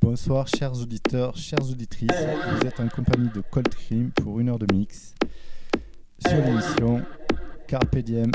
Bonsoir chers auditeurs, chères auditrices, vous êtes en compagnie de Cold Cream pour une heure de mix sur l'émission Carpe Diem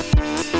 Bonsoir,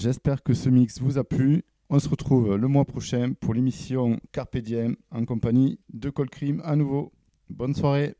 j'espère que ce mix vous a plu. On se retrouve le mois prochain pour l'émission Carpe Diem en compagnie de Colcrime à nouveau. Bonne soirée.